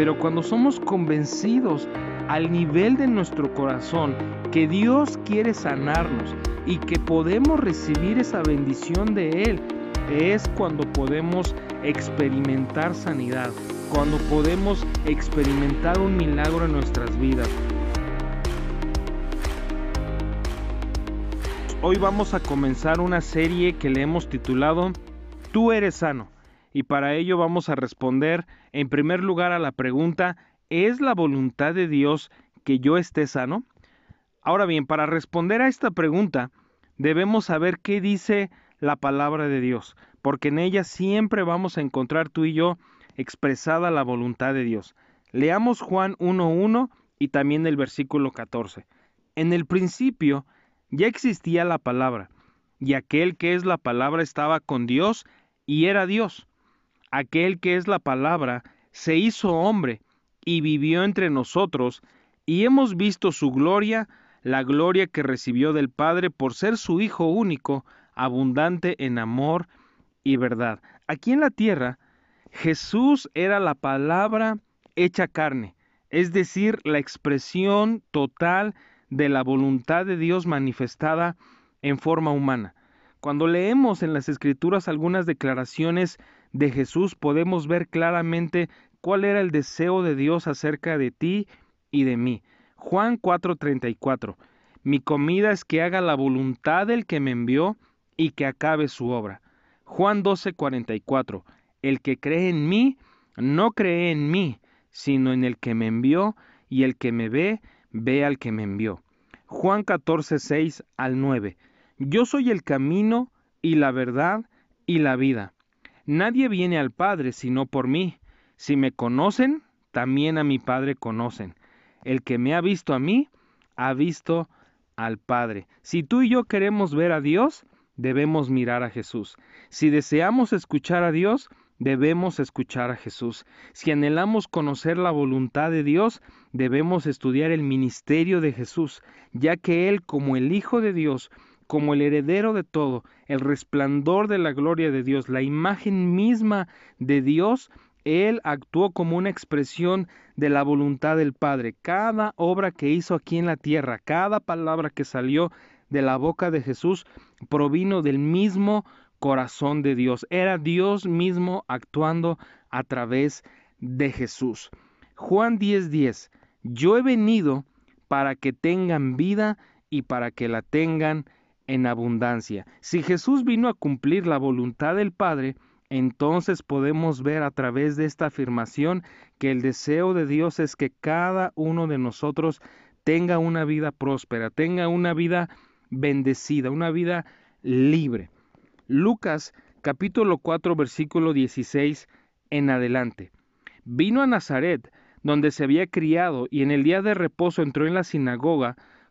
Pero cuando somos convencidos al nivel de nuestro corazón que Dios quiere sanarnos y que podemos recibir esa bendición de Él, es cuando podemos experimentar sanidad, cuando podemos experimentar un milagro en nuestras vidas. Hoy vamos a comenzar una serie que le hemos titulado Tú eres sano. Y para ello vamos a responder en primer lugar a la pregunta ¿Es la voluntad de Dios que yo esté sano? Ahora bien, para responder a esta pregunta debemos saber qué dice la palabra de Dios, porque en ella siempre vamos a encontrar tú y yo expresada la voluntad de Dios. Leamos Juan 1.1 y también el versículo 14. En el principio ya existía la palabra, y aquel que es la palabra estaba con Dios y era Dios. Aquel que es la palabra se hizo hombre y vivió entre nosotros, y hemos visto su gloria, la gloria que recibió del Padre por ser su Hijo único, abundante en amor y verdad. Aquí en la tierra, Jesús era la palabra hecha carne, es decir, la expresión total de la voluntad de Dios manifestada en forma humana. Cuando leemos en las escrituras algunas declaraciones de Jesús, podemos ver claramente cuál era el deseo de Dios acerca de ti y de mí. Juan 4:34 Mi comida es que haga la voluntad del que me envió y que acabe su obra. Juan 12:44 El que cree en mí, no cree en mí, sino en el que me envió, y el que me ve, ve al que me envió. Juan 14, 6 al 9. Yo soy el camino y la verdad y la vida. Nadie viene al Padre sino por mí. Si me conocen, también a mi Padre conocen. El que me ha visto a mí, ha visto al Padre. Si tú y yo queremos ver a Dios, debemos mirar a Jesús. Si deseamos escuchar a Dios, debemos escuchar a Jesús. Si anhelamos conocer la voluntad de Dios, debemos estudiar el ministerio de Jesús, ya que Él, como el Hijo de Dios, como el heredero de todo, el resplandor de la gloria de Dios, la imagen misma de Dios, Él actuó como una expresión de la voluntad del Padre. Cada obra que hizo aquí en la tierra, cada palabra que salió de la boca de Jesús, provino del mismo corazón de Dios. Era Dios mismo actuando a través de Jesús. Juan 10:10, yo he venido para que tengan vida y para que la tengan en abundancia. Si Jesús vino a cumplir la voluntad del Padre, entonces podemos ver a través de esta afirmación que el deseo de Dios es que cada uno de nosotros tenga una vida próspera, tenga una vida bendecida, una vida libre. Lucas capítulo 4 versículo 16 en adelante. Vino a Nazaret, donde se había criado, y en el día de reposo entró en la sinagoga,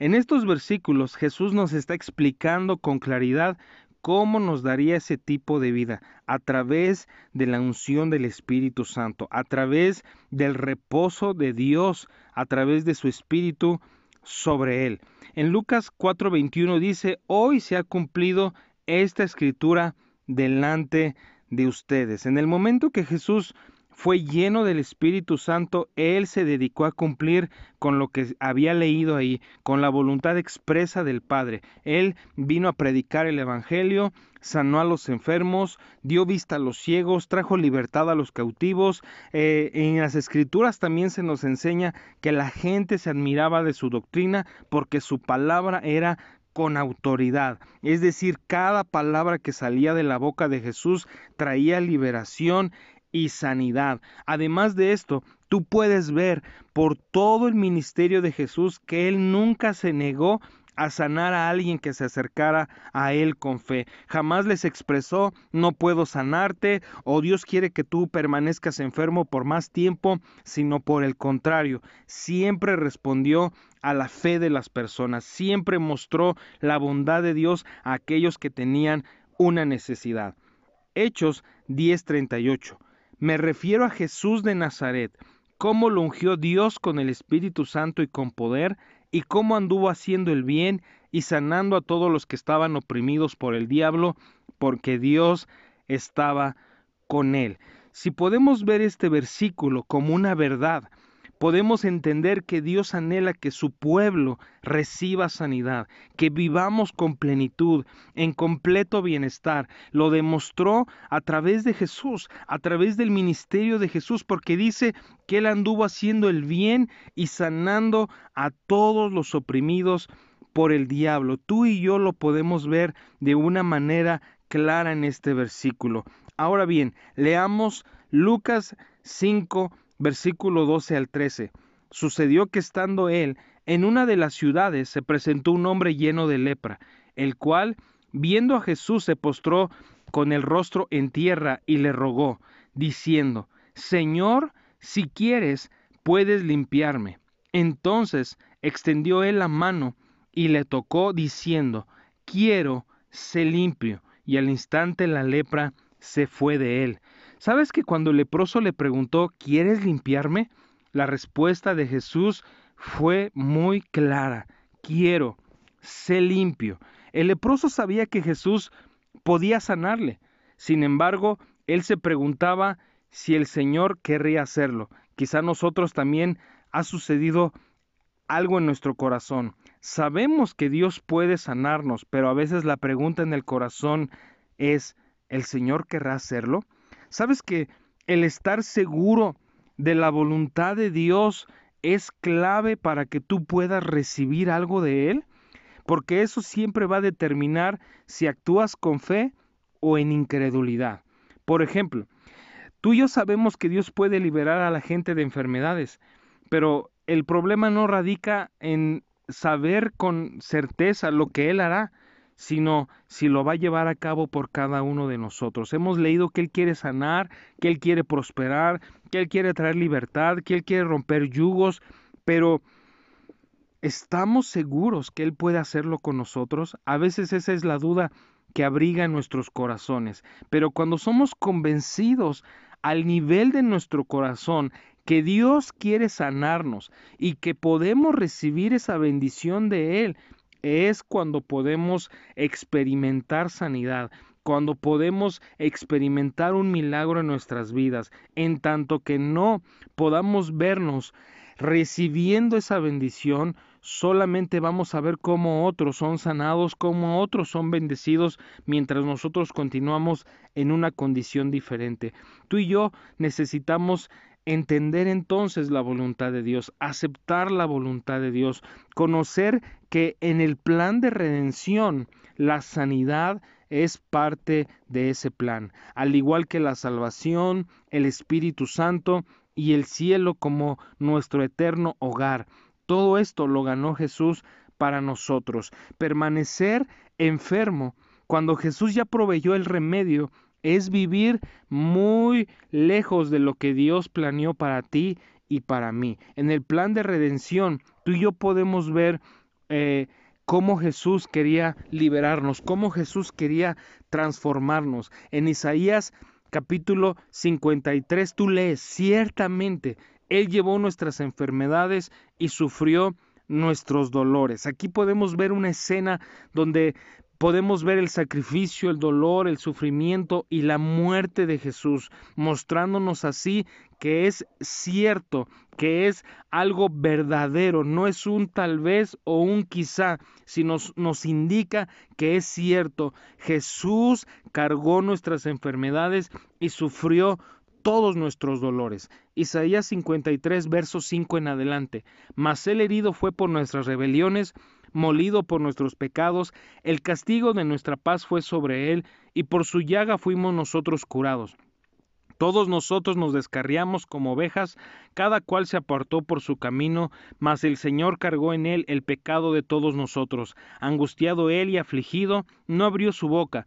En estos versículos Jesús nos está explicando con claridad cómo nos daría ese tipo de vida a través de la unción del Espíritu Santo, a través del reposo de Dios, a través de su Espíritu sobre él. En Lucas 4:21 dice, hoy se ha cumplido esta escritura delante de ustedes. En el momento que Jesús fue lleno del Espíritu Santo, él se dedicó a cumplir con lo que había leído ahí, con la voluntad expresa del Padre. Él vino a predicar el Evangelio, sanó a los enfermos, dio vista a los ciegos, trajo libertad a los cautivos. Eh, en las escrituras también se nos enseña que la gente se admiraba de su doctrina porque su palabra era con autoridad. Es decir, cada palabra que salía de la boca de Jesús traía liberación y sanidad. Además de esto, tú puedes ver por todo el ministerio de Jesús que Él nunca se negó a sanar a alguien que se acercara a él con fe. Jamás les expresó, no puedo sanarte o Dios quiere que tú permanezcas enfermo por más tiempo, sino por el contrario, siempre respondió a la fe de las personas, siempre mostró la bondad de Dios a aquellos que tenían una necesidad. Hechos 10:38. Me refiero a Jesús de Nazaret, cómo lo ungió Dios con el Espíritu Santo y con poder, y cómo anduvo haciendo el bien y sanando a todos los que estaban oprimidos por el diablo, porque Dios estaba con él. Si podemos ver este versículo como una verdad, podemos entender que Dios anhela que su pueblo reciba sanidad, que vivamos con plenitud, en completo bienestar. Lo demostró a través de Jesús, a través del ministerio de Jesús, porque dice que Él anduvo haciendo el bien y sanando a todos los oprimidos por el diablo. Tú y yo lo podemos ver de una manera clara en este versículo. Ahora bien, leamos Lucas 5, versículo 12 al 13. Sucedió que estando él en una de las ciudades se presentó un hombre lleno de lepra, el cual, viendo a Jesús, se postró con el rostro en tierra y le rogó, diciendo, Señor, si quieres, puedes limpiarme. Entonces extendió él la mano y le tocó, diciendo, Quiero, sé limpio. Y al instante la lepra se fue de él. ¿Sabes que cuando el leproso le preguntó, ¿quieres limpiarme? La respuesta de Jesús fue muy clara, quiero, sé limpio. El leproso sabía que Jesús podía sanarle. Sin embargo, él se preguntaba si el Señor querría hacerlo. Quizá nosotros también ha sucedido algo en nuestro corazón. Sabemos que Dios puede sanarnos, pero a veces la pregunta en el corazón es, ¿el Señor querrá hacerlo? ¿Sabes que el estar seguro de la voluntad de Dios es clave para que tú puedas recibir algo de Él? Porque eso siempre va a determinar si actúas con fe o en incredulidad. Por ejemplo, tú y yo sabemos que Dios puede liberar a la gente de enfermedades, pero el problema no radica en saber con certeza lo que Él hará, sino si lo va a llevar a cabo por cada uno de nosotros. Hemos leído que Él quiere sanar, que Él quiere prosperar, que Él quiere traer libertad, que Él quiere romper yugos, pero ¿estamos seguros que Él puede hacerlo con nosotros? A veces esa es la duda que abriga nuestros corazones, pero cuando somos convencidos al nivel de nuestro corazón que Dios quiere sanarnos y que podemos recibir esa bendición de Él, es cuando podemos experimentar sanidad, cuando podemos experimentar un milagro en nuestras vidas, en tanto que no podamos vernos recibiendo esa bendición, solamente vamos a ver cómo otros son sanados, cómo otros son bendecidos, mientras nosotros continuamos en una condición diferente. Tú y yo necesitamos entender entonces la voluntad de Dios, aceptar la voluntad de Dios, conocer que en el plan de redención la sanidad es parte de ese plan, al igual que la salvación, el Espíritu Santo y el cielo como nuestro eterno hogar. Todo esto lo ganó Jesús para nosotros. Permanecer enfermo cuando Jesús ya proveyó el remedio es vivir muy lejos de lo que Dios planeó para ti y para mí. En el plan de redención, tú y yo podemos ver eh, cómo Jesús quería liberarnos, cómo Jesús quería transformarnos. En Isaías capítulo 53 tú lees, ciertamente, Él llevó nuestras enfermedades y sufrió nuestros dolores. Aquí podemos ver una escena donde podemos ver el sacrificio, el dolor, el sufrimiento y la muerte de Jesús, mostrándonos así que es cierto, que es algo verdadero, no es un tal vez o un quizá, sino nos indica que es cierto. Jesús cargó nuestras enfermedades y sufrió todos nuestros dolores. Isaías 53, verso 5 en adelante. Mas el herido fue por nuestras rebeliones, molido por nuestros pecados, el castigo de nuestra paz fue sobre él, y por su llaga fuimos nosotros curados. Todos nosotros nos descarriamos como ovejas, cada cual se apartó por su camino, mas el Señor cargó en él el pecado de todos nosotros. Angustiado él y afligido, no abrió su boca,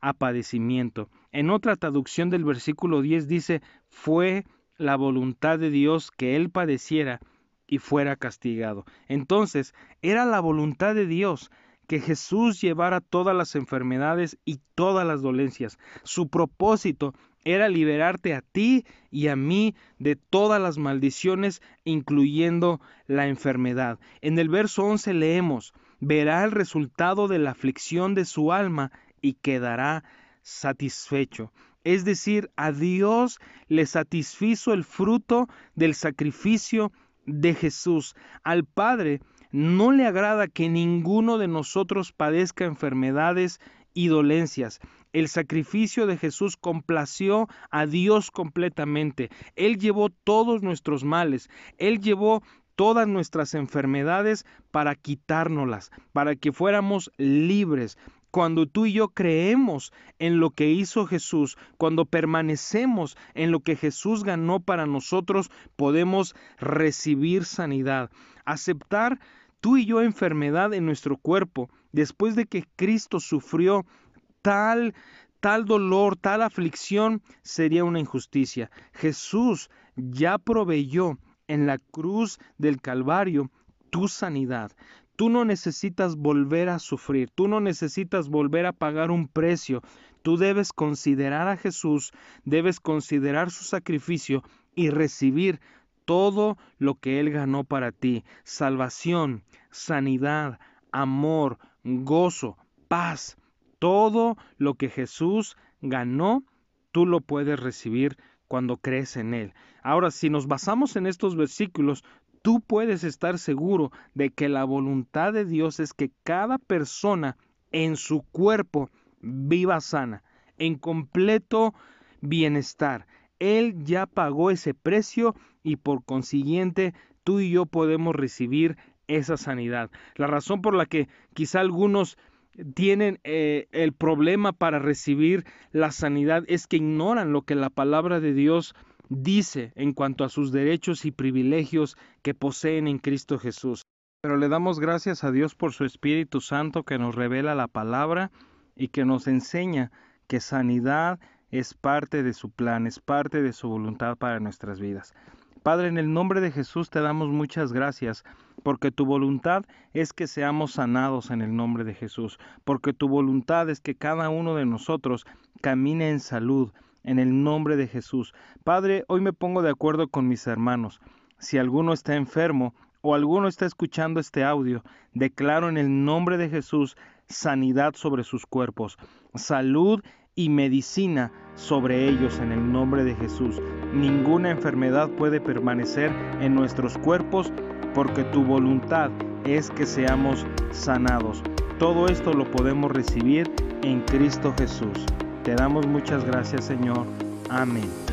a padecimiento. En otra traducción del versículo 10 dice, fue la voluntad de Dios que él padeciera y fuera castigado. Entonces, era la voluntad de Dios que Jesús llevara todas las enfermedades y todas las dolencias. Su propósito era liberarte a ti y a mí de todas las maldiciones, incluyendo la enfermedad. En el verso 11 leemos, verá el resultado de la aflicción de su alma y quedará satisfecho. Es decir, a Dios le satisfizo el fruto del sacrificio de Jesús. Al Padre no le agrada que ninguno de nosotros padezca enfermedades y dolencias. El sacrificio de Jesús complació a Dios completamente. Él llevó todos nuestros males. Él llevó todas nuestras enfermedades para quitárnoslas, para que fuéramos libres. Cuando tú y yo creemos en lo que hizo Jesús, cuando permanecemos en lo que Jesús ganó para nosotros, podemos recibir sanidad. Aceptar tú y yo enfermedad en nuestro cuerpo después de que Cristo sufrió tal tal dolor, tal aflicción sería una injusticia. Jesús ya proveyó en la cruz del Calvario tu sanidad. Tú no necesitas volver a sufrir, tú no necesitas volver a pagar un precio. Tú debes considerar a Jesús, debes considerar su sacrificio y recibir todo lo que Él ganó para ti. Salvación, sanidad, amor, gozo, paz. Todo lo que Jesús ganó, tú lo puedes recibir cuando crees en Él. Ahora, si nos basamos en estos versículos, tú puedes estar seguro de que la voluntad de Dios es que cada persona en su cuerpo viva sana, en completo bienestar. Él ya pagó ese precio y por consiguiente tú y yo podemos recibir esa sanidad. La razón por la que quizá algunos tienen eh, el problema para recibir la sanidad es que ignoran lo que la palabra de Dios dice en cuanto a sus derechos y privilegios que poseen en Cristo Jesús. Pero le damos gracias a Dios por su Espíritu Santo que nos revela la palabra y que nos enseña que sanidad es parte de su plan, es parte de su voluntad para nuestras vidas. Padre, en el nombre de Jesús te damos muchas gracias, porque tu voluntad es que seamos sanados en el nombre de Jesús, porque tu voluntad es que cada uno de nosotros camine en salud, en el nombre de Jesús. Padre, hoy me pongo de acuerdo con mis hermanos. Si alguno está enfermo o alguno está escuchando este audio, declaro en el nombre de Jesús sanidad sobre sus cuerpos, salud y medicina sobre ellos en el nombre de Jesús. Ninguna enfermedad puede permanecer en nuestros cuerpos porque tu voluntad es que seamos sanados. Todo esto lo podemos recibir en Cristo Jesús. Te damos muchas gracias Señor. Amén.